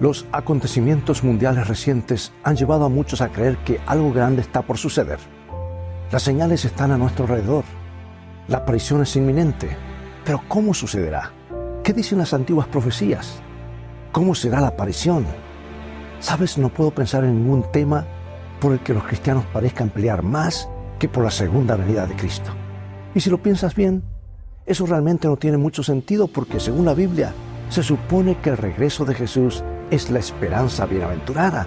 Los acontecimientos mundiales recientes han llevado a muchos a creer que algo grande está por suceder. Las señales están a nuestro alrededor. La aparición es inminente. Pero ¿cómo sucederá? ¿Qué dicen las antiguas profecías? ¿Cómo será la aparición? Sabes, no puedo pensar en ningún tema por el que los cristianos parezcan pelear más que por la segunda venida de Cristo. Y si lo piensas bien, eso realmente no tiene mucho sentido porque según la Biblia se supone que el regreso de Jesús es la esperanza bienaventurada,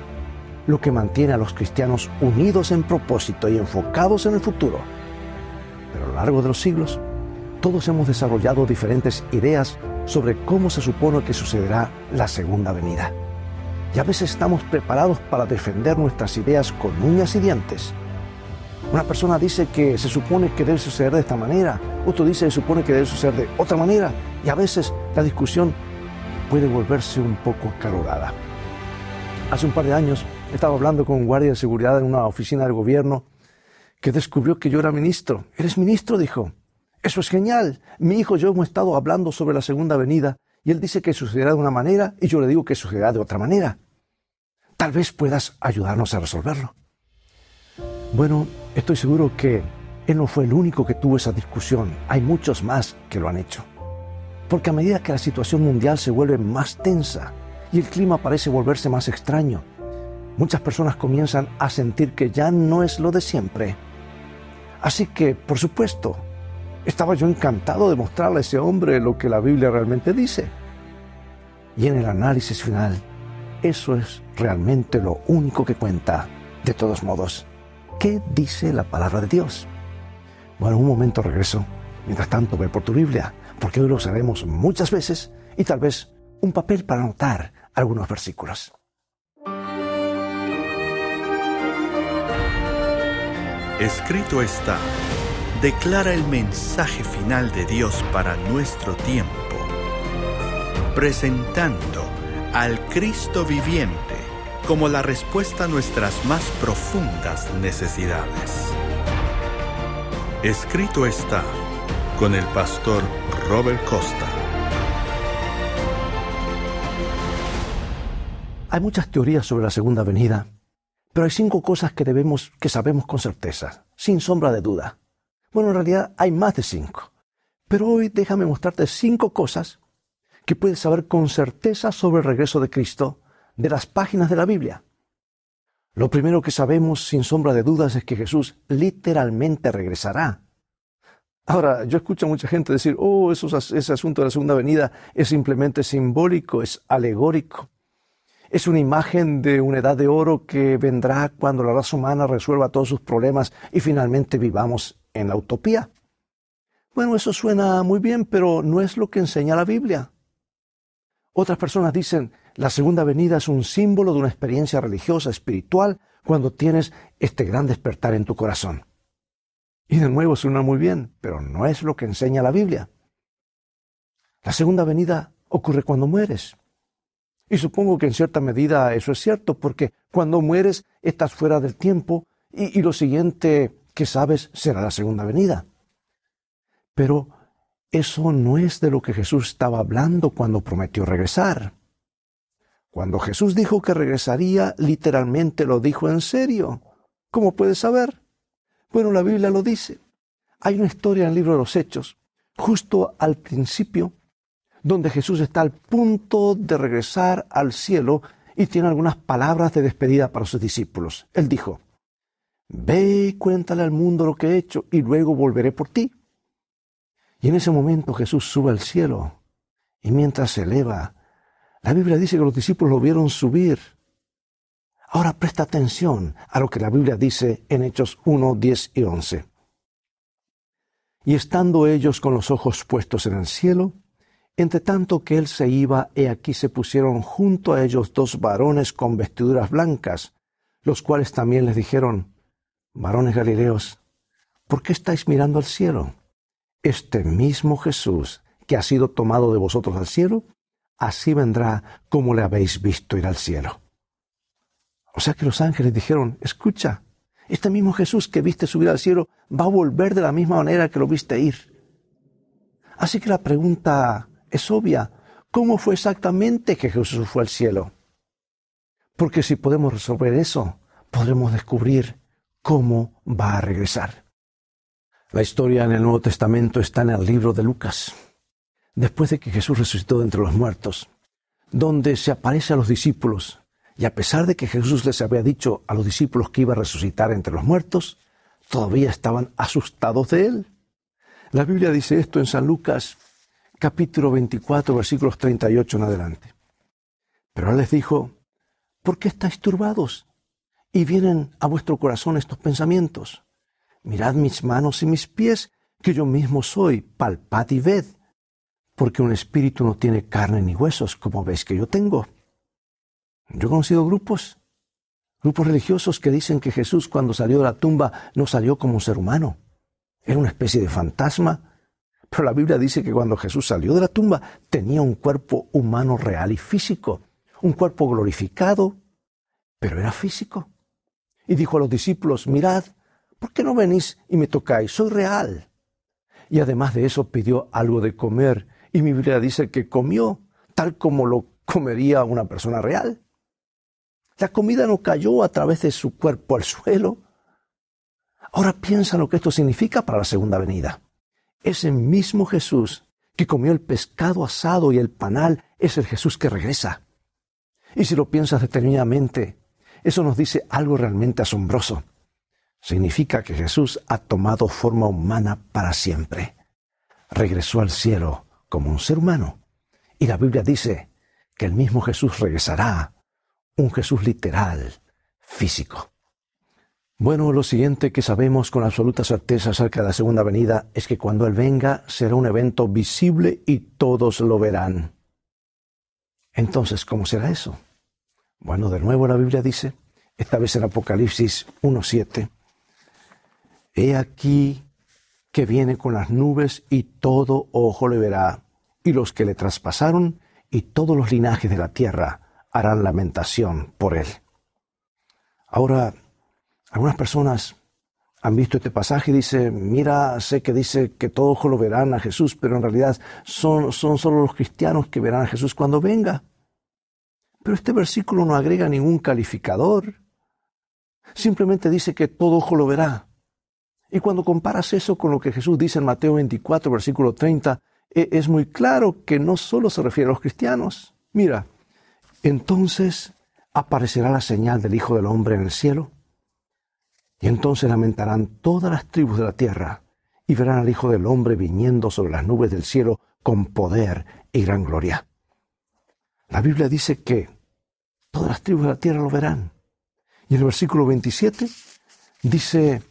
lo que mantiene a los cristianos unidos en propósito y enfocados en el futuro. Pero a lo largo de los siglos, todos hemos desarrollado diferentes ideas sobre cómo se supone que sucederá la segunda venida. Y a veces estamos preparados para defender nuestras ideas con uñas y dientes. Una persona dice que se supone que debe suceder de esta manera, otro dice que se supone que debe suceder de otra manera, y a veces la discusión puede volverse un poco acalorada. Hace un par de años estaba hablando con un guardia de seguridad en una oficina del gobierno que descubrió que yo era ministro. ¿Eres ministro? dijo. Eso es genial. Mi hijo y yo hemos estado hablando sobre la segunda venida y él dice que sucederá de una manera y yo le digo que sucederá de otra manera. Tal vez puedas ayudarnos a resolverlo. Bueno, estoy seguro que él no fue el único que tuvo esa discusión. Hay muchos más que lo han hecho. Porque a medida que la situación mundial se vuelve más tensa y el clima parece volverse más extraño, muchas personas comienzan a sentir que ya no es lo de siempre. Así que, por supuesto, estaba yo encantado de mostrarle a ese hombre lo que la Biblia realmente dice. Y en el análisis final, eso es realmente lo único que cuenta. De todos modos, ¿qué dice la palabra de Dios? Bueno, un momento regreso. Mientras tanto, ve por tu Biblia porque hoy lo usaremos muchas veces y tal vez un papel para anotar algunos versículos. Escrito está, declara el mensaje final de Dios para nuestro tiempo, presentando al Cristo viviente como la respuesta a nuestras más profundas necesidades. Escrito está, con el pastor Robert Costa. Hay muchas teorías sobre la segunda venida, pero hay cinco cosas que debemos que sabemos con certeza, sin sombra de duda. Bueno, en realidad hay más de cinco, pero hoy déjame mostrarte cinco cosas que puedes saber con certeza sobre el regreso de Cristo de las páginas de la Biblia. Lo primero que sabemos sin sombra de dudas es que Jesús literalmente regresará. Ahora, yo escucho a mucha gente decir, oh, ese asunto de la segunda venida es simplemente simbólico, es alegórico. Es una imagen de una edad de oro que vendrá cuando la raza humana resuelva todos sus problemas y finalmente vivamos en la utopía. Bueno, eso suena muy bien, pero no es lo que enseña la Biblia. Otras personas dicen, la segunda venida es un símbolo de una experiencia religiosa, espiritual, cuando tienes este gran despertar en tu corazón. Y de nuevo suena muy bien, pero no es lo que enseña la Biblia. La segunda venida ocurre cuando mueres. Y supongo que en cierta medida eso es cierto, porque cuando mueres estás fuera del tiempo y, lo siguiente que sabes será la segunda venida. Pero eso no es de lo que Jesús estaba hablando cuando prometió regresar. Cuando Jesús dijo que regresaría, literalmente lo dijo en serio. ¿Cómo puedes saber? Bueno, la Biblia lo dice. Hay una historia en el libro de los Hechos, justo al principio, donde Jesús está al punto de regresar al cielo y tiene algunas palabras de despedida para sus discípulos. Él dijo, Ve y cuéntale al mundo lo que he hecho y luego volveré por ti. Y en ese momento Jesús sube al cielo y mientras se eleva, la Biblia dice que los discípulos lo vieron subir Ahora presta atención a lo que la Biblia dice en Hechos 1, 10 y 11. Y estando ellos con los ojos puestos en el cielo, entre tanto que él se iba, he aquí se pusieron junto a ellos dos varones con vestiduras blancas, los cuales también les dijeron, varones galileos, ¿por qué estáis mirando al cielo? Este mismo Jesús que ha sido tomado de vosotros al cielo, así vendrá como le habéis visto ir al cielo. O sea que los ángeles dijeron, escucha, este mismo Jesús que viste subir al cielo va a volver de la misma manera que lo viste ir. Así que la pregunta es obvia. ¿Cómo fue exactamente que Jesús fue al cielo? Porque si podemos resolver eso, podremos descubrir cómo va a regresar. La historia en el Nuevo Testamento está en el libro de Lucas, después de que Jesús resucitó de entre los muertos, donde se aparece a los discípulos, y a pesar de que Jesús les había dicho a los discípulos que iba a resucitar entre los muertos, todavía estaban asustados de él. La Biblia dice esto en San Lucas capítulo 24 versículos 38 en adelante. Pero él les dijo, ¿por qué estáis turbados? Y vienen a vuestro corazón estos pensamientos. Mirad mis manos y mis pies, que yo mismo soy, palpad y ved, porque un espíritu no tiene carne ni huesos, como veis que yo tengo. Yo he conocido grupos, grupos religiosos que dicen que Jesús cuando salió de la tumba no salió como un ser humano. Era una especie de fantasma. Pero la Biblia dice que cuando Jesús salió de la tumba tenía un cuerpo humano real y físico, un cuerpo glorificado, pero era físico. Y dijo a los discípulos, mirad, ¿por qué no venís y me tocáis? Soy real. Y además de eso pidió algo de comer. Y mi Biblia dice que comió tal como lo comería una persona real. La comida no cayó a través de su cuerpo al suelo. Ahora piensa lo que esto significa para la segunda venida. Ese mismo Jesús que comió el pescado asado y el panal es el Jesús que regresa. Y si lo piensas determinadamente, eso nos dice algo realmente asombroso. Significa que Jesús ha tomado forma humana para siempre. Regresó al cielo como un ser humano. Y la Biblia dice que el mismo Jesús regresará, un Jesús literal, físico. Bueno, lo siguiente que sabemos con absoluta certeza acerca de la segunda venida es que cuando Él venga será un evento visible y todos lo verán. Entonces, ¿cómo será eso? Bueno, de nuevo la Biblia dice, esta vez en Apocalipsis 1.7, He aquí que viene con las nubes y todo ojo le verá, y los que le traspasaron y todos los linajes de la tierra harán lamentación por él. Ahora, algunas personas han visto este pasaje y dicen, mira, sé que dice que todo ojo lo verán a Jesús, pero en realidad son, son solo los cristianos que verán a Jesús cuando venga. Pero este versículo no agrega ningún calificador. Simplemente dice que todo ojo lo verá. Y cuando comparas eso con lo que Jesús dice en Mateo 24, versículo 30, e, es muy claro que no solo se refiere a los cristianos. Mira, entonces aparecerá la señal del Hijo del Hombre en el cielo y entonces lamentarán todas las tribus de la tierra y verán al Hijo del Hombre viniendo sobre las nubes del cielo con poder y gran gloria. La Biblia dice que todas las tribus de la tierra lo verán. Y el versículo 27 dice,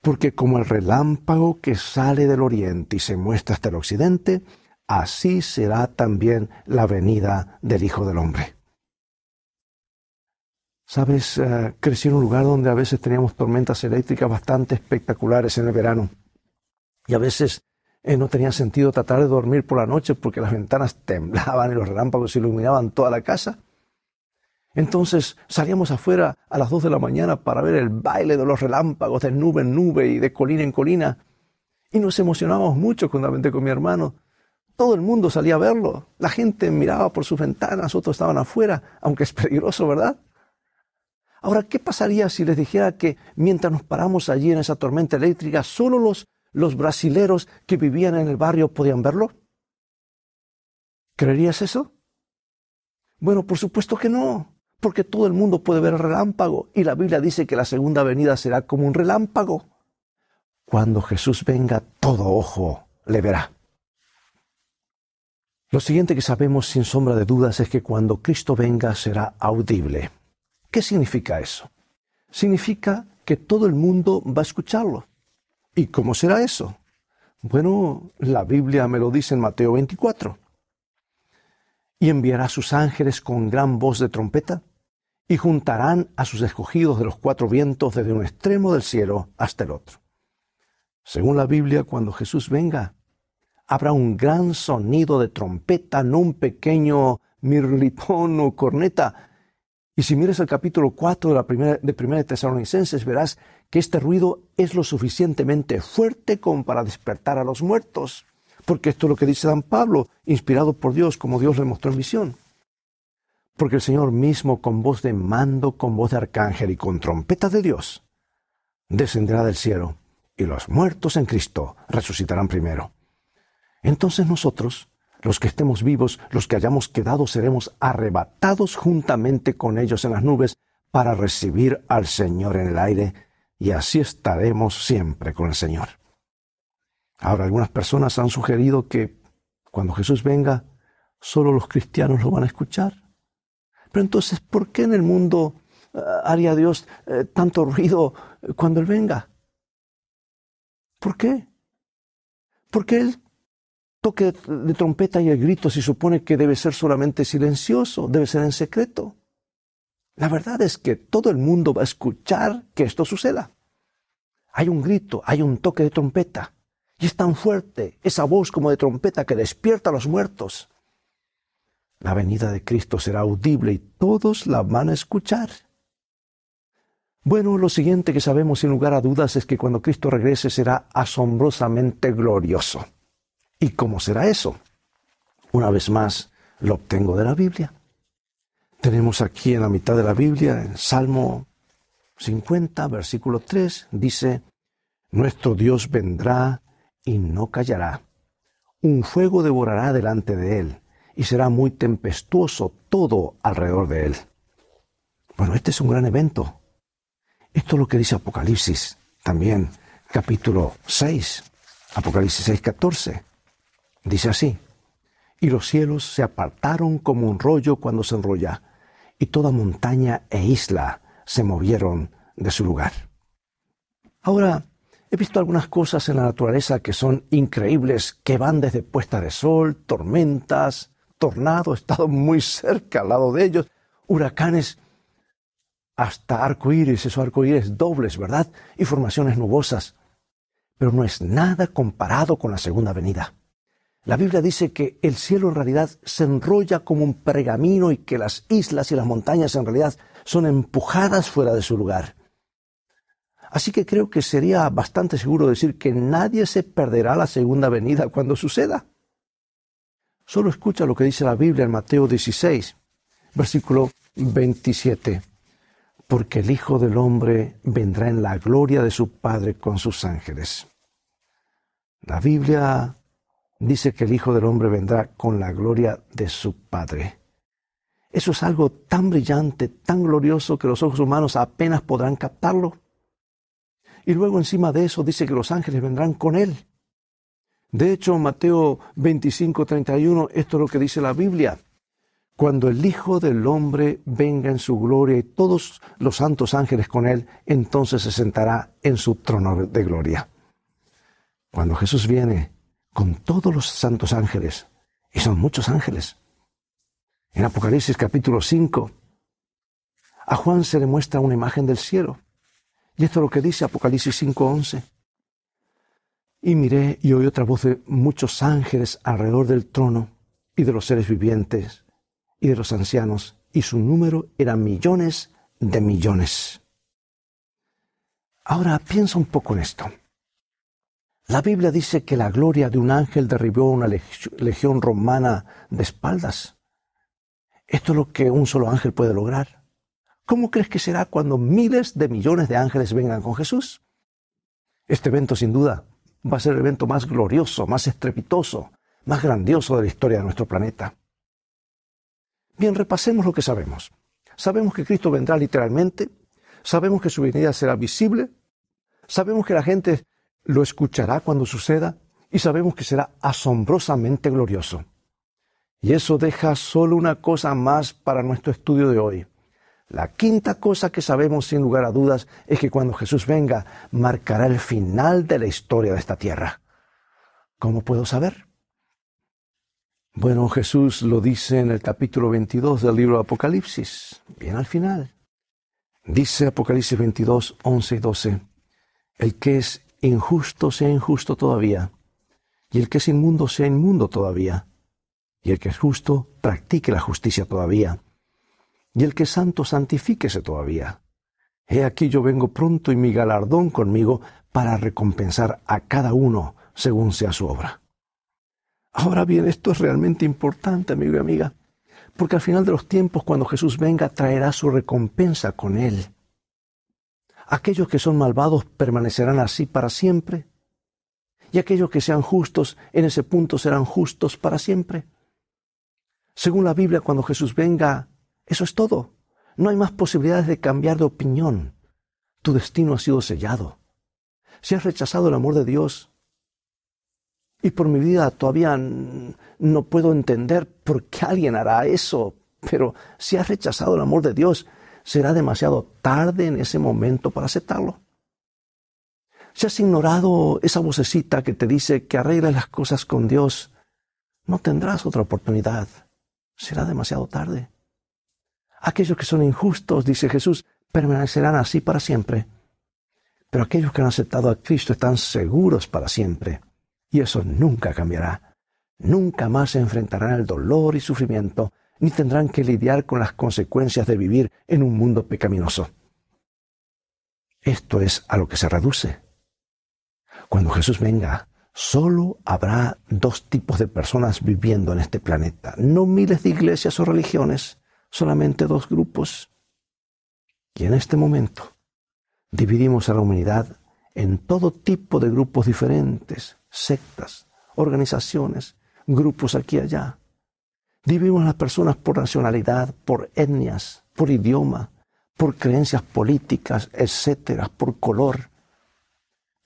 porque como el relámpago que sale del oriente y se muestra hasta el occidente, así será también la venida del Hijo del Hombre. Sabes, uh, crecí en un lugar donde a veces teníamos tormentas eléctricas bastante espectaculares en el verano. Y a veces eh, no tenía sentido tratar de dormir por la noche porque las ventanas temblaban y los relámpagos iluminaban toda la casa. Entonces salíamos afuera a las dos de la mañana para ver el baile de los relámpagos de nube en nube y de colina en colina. Y nos emocionábamos mucho juntamente con mi hermano. Todo el mundo salía a verlo. La gente miraba por sus ventanas, otros estaban afuera, aunque es peligroso, ¿verdad? Ahora, ¿qué pasaría si les dijera que mientras nos paramos allí en esa tormenta eléctrica, solo los, los brasileros que vivían en el barrio podían verlo? ¿Creerías eso? Bueno, por supuesto que no, porque todo el mundo puede ver el relámpago y la Biblia dice que la segunda venida será como un relámpago. Cuando Jesús venga, todo ojo le verá. Lo siguiente que sabemos sin sombra de dudas es que cuando Cristo venga será audible. ¿Qué significa eso? Significa que todo el mundo va a escucharlo. ¿Y cómo será eso? Bueno, la Biblia me lo dice en Mateo 24. Y enviará a sus ángeles con gran voz de trompeta, y juntarán a sus escogidos de los cuatro vientos desde un extremo del cielo hasta el otro. Según la Biblia, cuando Jesús venga, habrá un gran sonido de trompeta, no un pequeño mirlipón o corneta, y si miras el capítulo 4 de la primera de, primera Tesalonicenses, verás que este ruido es lo suficientemente fuerte como para despertar a los muertos. Porque esto es lo que dice San Pablo, inspirado por Dios, como Dios le mostró en visión. porque el Señor mismo con voz de mando, con voz de arcángel y con trompeta de Dios, descenderá del cielo, y los muertos en Cristo resucitarán primero. Entonces nosotros, los que estemos vivos, los que hayamos quedado, seremos arrebatados juntamente con ellos en las nubes para recibir al Señor en el aire, y así estaremos siempre con el Señor. Ahora, algunas personas han sugerido que cuando Jesús venga, solo los cristianos lo van a escuchar. Pero entonces, ¿por qué en el mundo eh, haría Dios eh, tanto ruido cuando Él venga? ¿Por qué? Porque el toque de trompeta y el grito se supone que debe ser solamente silencioso, debe ser en secreto. La verdad es que todo el mundo va a escuchar que esto suceda. Hay un grito, hay un toque de trompeta. Y es tan fuerte esa voz como de trompeta que despierta a los muertos. La venida de Cristo será audible y todos la van a escuchar. Bueno, lo siguiente que sabemos sin lugar a dudas es que cuando Cristo regrese será asombrosamente glorioso. ¿Y cómo será eso? Una vez más, lo obtengo de la Biblia. Tenemos aquí en la mitad de la Biblia, en Salmo 50, versículo 3, dice, Nuestro Dios vendrá y no callará. Un fuego devorará delante de él y será muy tempestuoso todo alrededor de él. Bueno, este es un gran evento. Esto es lo que dice Apocalipsis, también capítulo 6, Apocalipsis 6, 14. Dice así, y los cielos se apartaron como un rollo cuando se enrolla, y toda montaña e isla se movieron de su lugar. Ahora, He visto algunas cosas en la naturaleza que son increíbles, que van desde puesta de sol, tormentas, tornados, he estado muy cerca al lado de ellos, huracanes, hasta arcoíris, esos arcoíris dobles, ¿verdad? Y formaciones nubosas. Pero no es nada comparado con la segunda venida. La Biblia dice que el cielo en realidad se enrolla como un pergamino y que las islas y las montañas en realidad son empujadas fuera de su lugar. Así que creo que sería bastante seguro decir que nadie se perderá la segunda venida cuando suceda. Solo escucha lo que dice la Biblia en Mateo 16, versículo 27. Porque el Hijo del Hombre vendrá en la gloria de su Padre con sus ángeles. La Biblia dice que el Hijo del Hombre vendrá con la gloria de su Padre. Eso es algo tan brillante, tan glorioso que los ojos humanos apenas podrán captarlo. Y luego encima de eso dice que los ángeles vendrán con él. De hecho, Mateo 25, 31, esto es lo que dice la Biblia. Cuando el Hijo del Hombre venga en su gloria y todos los santos ángeles con él, entonces se sentará en su trono de gloria. Cuando Jesús viene con todos los santos ángeles, y son muchos ángeles, en Apocalipsis capítulo 5, a Juan se le muestra una imagen del cielo. Y esto es lo que dice Apocalipsis 5:11. Y miré y oí otra voz de muchos ángeles alrededor del trono y de los seres vivientes y de los ancianos, y su número era millones de millones. Ahora piensa un poco en esto. La Biblia dice que la gloria de un ángel derribó una legión romana de espaldas. Esto es lo que un solo ángel puede lograr. ¿Cómo crees que será cuando miles de millones de ángeles vengan con Jesús? Este evento, sin duda, va a ser el evento más glorioso, más estrepitoso, más grandioso de la historia de nuestro planeta. Bien, repasemos lo que sabemos. Sabemos que Cristo vendrá literalmente, sabemos que su venida será visible, sabemos que la gente lo escuchará cuando suceda y sabemos que será asombrosamente glorioso. Y eso deja solo una cosa más para nuestro estudio de hoy. La quinta cosa que sabemos sin lugar a dudas es que cuando Jesús venga marcará el final de la historia de esta tierra. ¿Cómo puedo saber? Bueno, Jesús lo dice en el capítulo 22 del libro de Apocalipsis, bien al final. Dice Apocalipsis 22, 11 y 12, el que es injusto sea injusto todavía, y el que es inmundo sea inmundo todavía, y el que es justo practique la justicia todavía y el que es santo santifíquese todavía. He aquí yo vengo pronto y mi galardón conmigo para recompensar a cada uno según sea su obra. Ahora bien, esto es realmente importante, amigo y amiga, Porque al final de los tiempos, cuando Jesús venga, traerá su recompensa con él. Aquellos que son malvados permanecerán así para siempre. Y aquellos que sean justos en ese punto serán justos para siempre. Según la Biblia, cuando Jesús venga, eso es todo. No hay más posibilidades de cambiar de opinión. Tu destino ha sido sellado. Si has rechazado el amor de Dios, y por mi vida todavía no puedo entender por qué alguien hará eso, pero si has rechazado el amor de Dios, será demasiado tarde en ese momento para aceptarlo. Si has ignorado esa vocecita que te dice que arregles las cosas con Dios, no tendrás otra oportunidad. Será demasiado tarde. Aquellos que son injustos, dice Jesús, permanecerán así para siempre. Pero aquellos que han aceptado a Cristo están seguros para siempre. Y eso nunca cambiará. Nunca más se enfrentarán al dolor y sufrimiento, ni tendrán que lidiar con las consecuencias de vivir en un mundo pecaminoso. Esto es a lo que se reduce. Cuando Jesús venga, solo habrá dos tipos de personas viviendo en este planeta, no miles de iglesias o religiones, solamente dos grupos. Y en este momento dividimos a la humanidad en todo tipo de grupos diferentes, sectas, organizaciones, grupos aquí y allá. Dividimos a las personas por nacionalidad, por etnias, por idioma, por creencias políticas, etcétera, por color.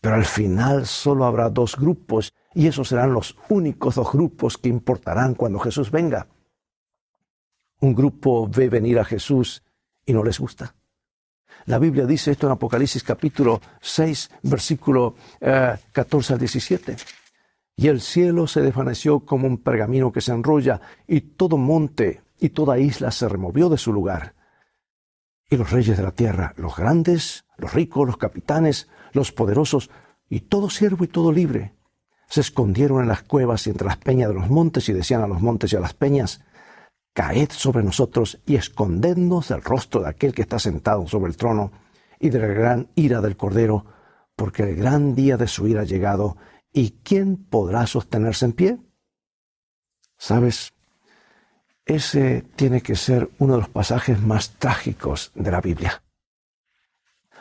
Pero al final solo habrá dos grupos y esos serán los únicos dos grupos que importarán cuando Jesús venga. Un grupo ve venir a Jesús y no les gusta. La Biblia dice esto en Apocalipsis capítulo 6, versículo 14 eh, al 17. Y el cielo se desvaneció como un pergamino que se enrolla, y todo monte y toda isla se removió de su lugar. Y los reyes de la tierra, los grandes, los ricos, los capitanes, los poderosos, y todo siervo y todo libre, se escondieron en las cuevas y entre las peñas de los montes y decían a los montes y a las peñas, caed sobre nosotros y escondednos del rostro de aquel que está sentado sobre el trono y de la gran ira del Cordero, porque el gran día de su ira ha llegado, y ¿quién podrá sostenerse en pie? ¿Sabes? Ese tiene que ser uno de los pasajes más trágicos de la Biblia.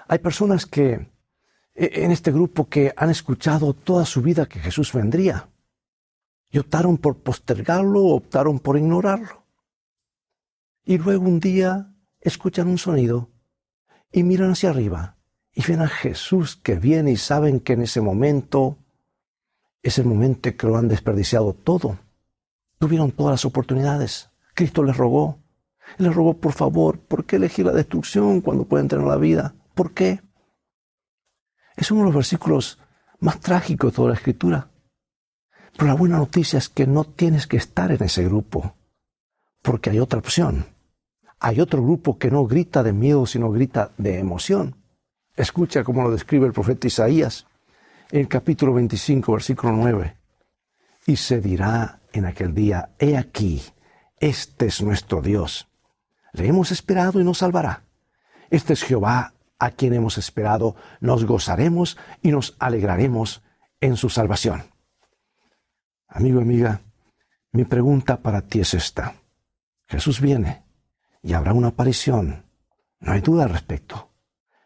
Hay personas que e, en este grupo que han escuchado toda su vida que Jesús vendría y optaron por postergarlo optaron por ignorarlo. Y luego un día escuchan un sonido y miran hacia arriba y ven a Jesús que viene y saben que en ese momento es el momento que lo han desperdiciado todo. Tuvieron todas las oportunidades. Cristo les rogó. Les rogó, por favor, ¿por qué elegir la destrucción cuando pueden tener la vida? ¿Por qué? Es uno de los versículos más trágicos de toda la escritura. Pero la buena noticia es que no tienes que estar en ese grupo, porque hay otra opción hay otro grupo que no grita de miedo, sino grita de emoción. Escucha cómo lo describe el profeta Isaías el capítulo 25, versículo 9. Y se dirá en aquel día, he aquí, este es nuestro Dios. Le hemos esperado y nos salvará. Este es Jehová a quien hemos esperado. Nos gozaremos y nos alegraremos en su salvación. Amigo, amiga, mi pregunta para ti es esta. Jesús viene y habrá una aparición. No hay duda al respecto.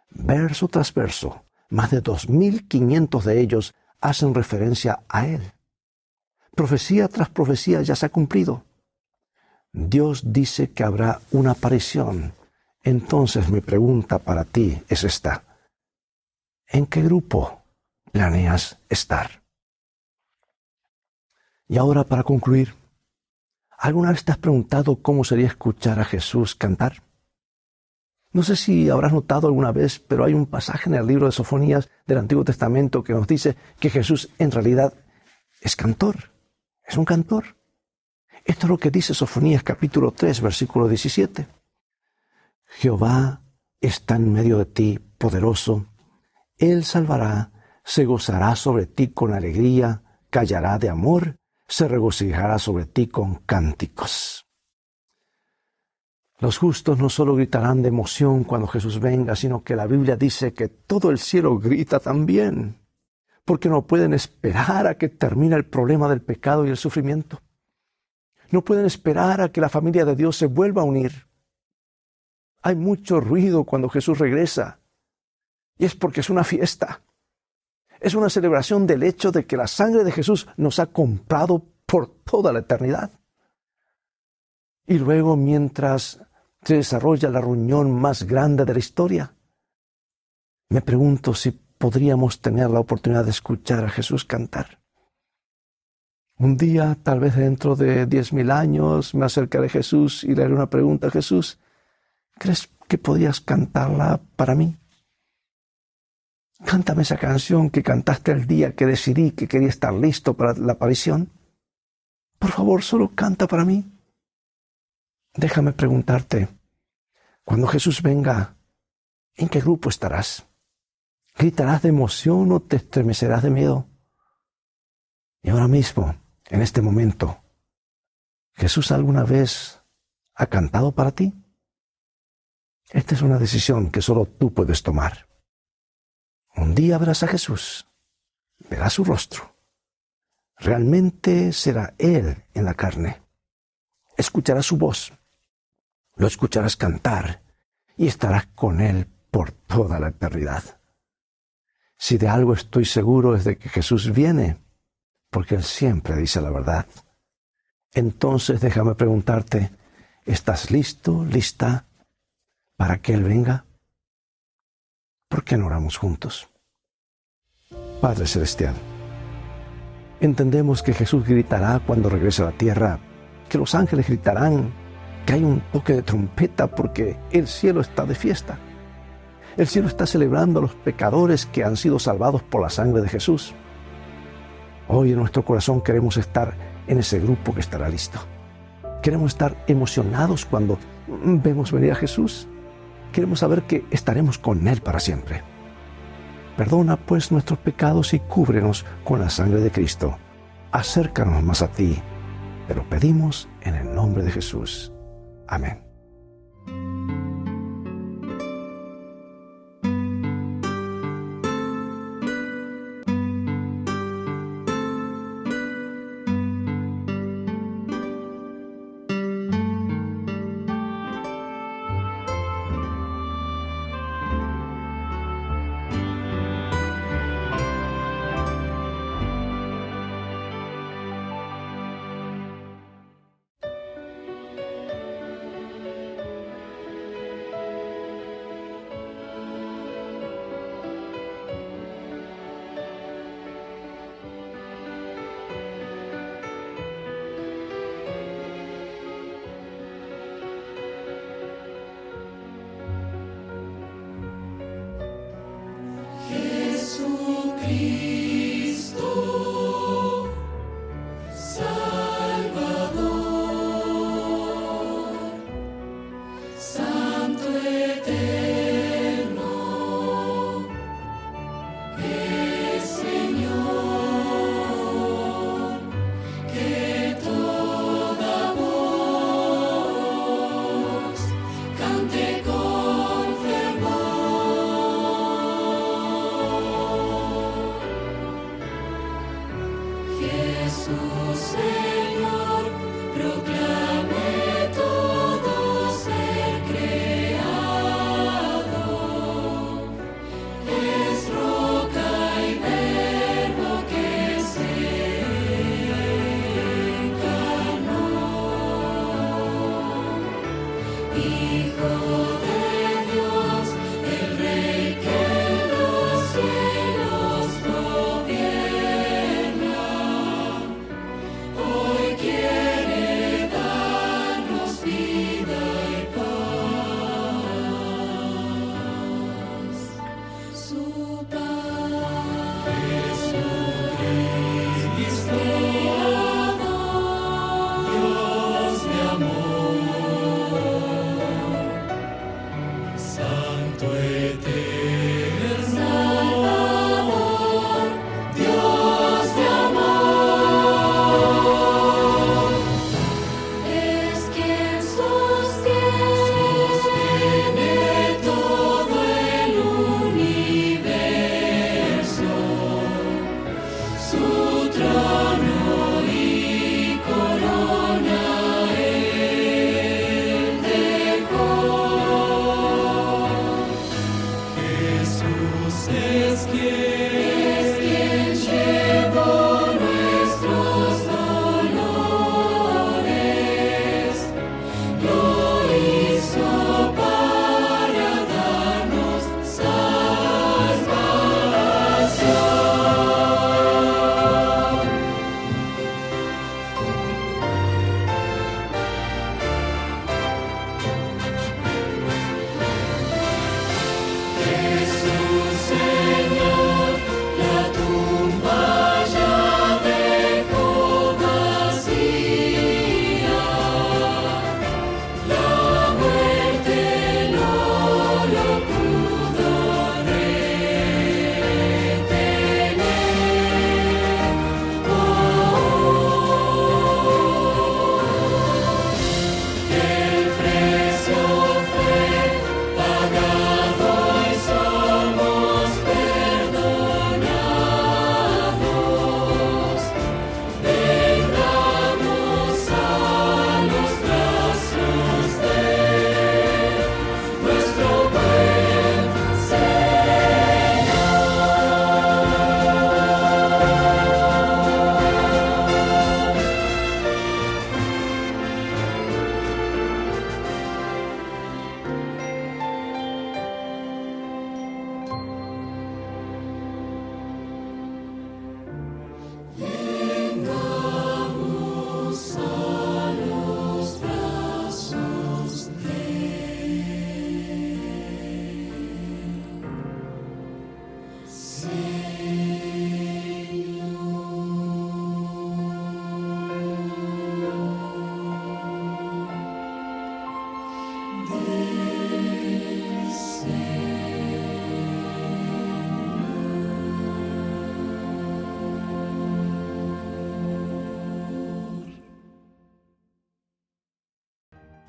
Verso tras verso, más de 2.500 de ellos hacen referencia a Él. Profecía tras profecía ya se ha cumplido. Dios dice que habrá una aparición. Entonces mi pregunta para ti es esta. ¿En qué grupo planeas estar? Y ahora para concluir, ¿Alguna vez te has preguntado cómo sería escuchar a Jesús cantar? No sé si habrás notado alguna vez, pero hay un pasaje en el libro de Sofonías del Antiguo Testamento que nos dice que Jesús en realidad es cantor, es un cantor. Esto es lo que dice Sofonías capítulo 3, versículo 17. Jehová está en medio de ti, poderoso. Él salvará, se gozará sobre ti con alegría, callará de amor se regocijará sobre ti con cánticos. Los justos no solo gritarán de emoción cuando Jesús venga, sino que la Biblia dice que todo el cielo grita también, porque no pueden esperar a que termine el problema del pecado y el sufrimiento. No pueden esperar a que la familia de Dios se vuelva a unir. Hay mucho ruido cuando Jesús regresa. Y es porque es una fiesta. Es una celebración del hecho de que la sangre de Jesús nos ha comprado por toda la eternidad. Y luego, mientras se desarrolla la reunión más grande de la historia, me pregunto si podríamos tener la oportunidad de escuchar a Jesús cantar. Un día, tal vez dentro de diez mil años, me acercaré a Jesús y le haré una pregunta a Jesús. ¿Crees que podrías cantarla para mí? Cántame esa canción que cantaste el día que decidí que quería estar listo para la aparición. Por favor, solo canta para mí. Déjame preguntarte, cuando Jesús venga, ¿en qué grupo estarás? ¿Gritarás de emoción o te estremecerás de miedo? Y ahora mismo, en este momento, ¿Jesús alguna vez ha cantado para ti? Esta es una decisión que solo tú puedes tomar. Un día verás a Jesús, verás su rostro. Realmente será Él en la carne. Escucharás su voz, lo escucharás cantar y estarás con Él por toda la eternidad. Si de algo estoy seguro es de que Jesús viene, porque Él siempre dice la verdad. Entonces déjame preguntarte, ¿estás listo, lista para que Él venga? ¿Por qué no oramos juntos? Padre Celestial, entendemos que Jesús gritará cuando regrese a la tierra, que los ángeles gritarán, hay un toque de trompeta porque el cielo está de fiesta. El cielo está celebrando a los pecadores que han sido salvados por la sangre de Jesús. Hoy en nuestro corazón queremos estar en ese grupo que estará listo. Queremos estar emocionados cuando vemos venir a Jesús. Queremos saber que estaremos con Él para siempre. Perdona pues nuestros pecados y cúbrenos con la sangre de Cristo. Acércanos más a ti. Te lo pedimos en el nombre de Jesús. Amén.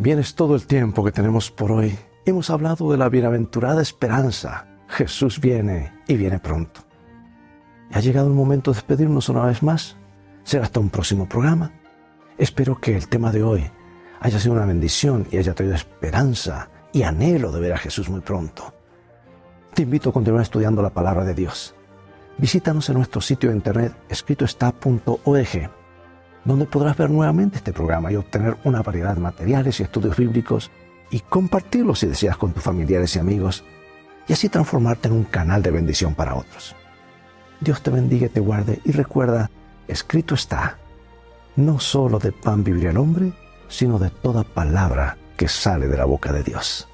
Bien es todo el tiempo que tenemos por hoy. Hemos hablado de la bienaventurada esperanza. Jesús viene y viene pronto. Ha llegado el momento de despedirnos una vez más. Será hasta un próximo programa. Espero que el tema de hoy haya sido una bendición y haya traído esperanza y anhelo de ver a Jesús muy pronto. Te invito a continuar estudiando la palabra de Dios. Visítanos en nuestro sitio de internet escritoestá.org, donde podrás ver nuevamente este programa y obtener una variedad de materiales y estudios bíblicos y compartirlos si deseas con tus familiares y amigos y así transformarte en un canal de bendición para otros. Dios te bendiga y te guarde y recuerda, escrito está, no solo de pan vivirá el hombre, sino de toda palabra que sale de la boca de Dios.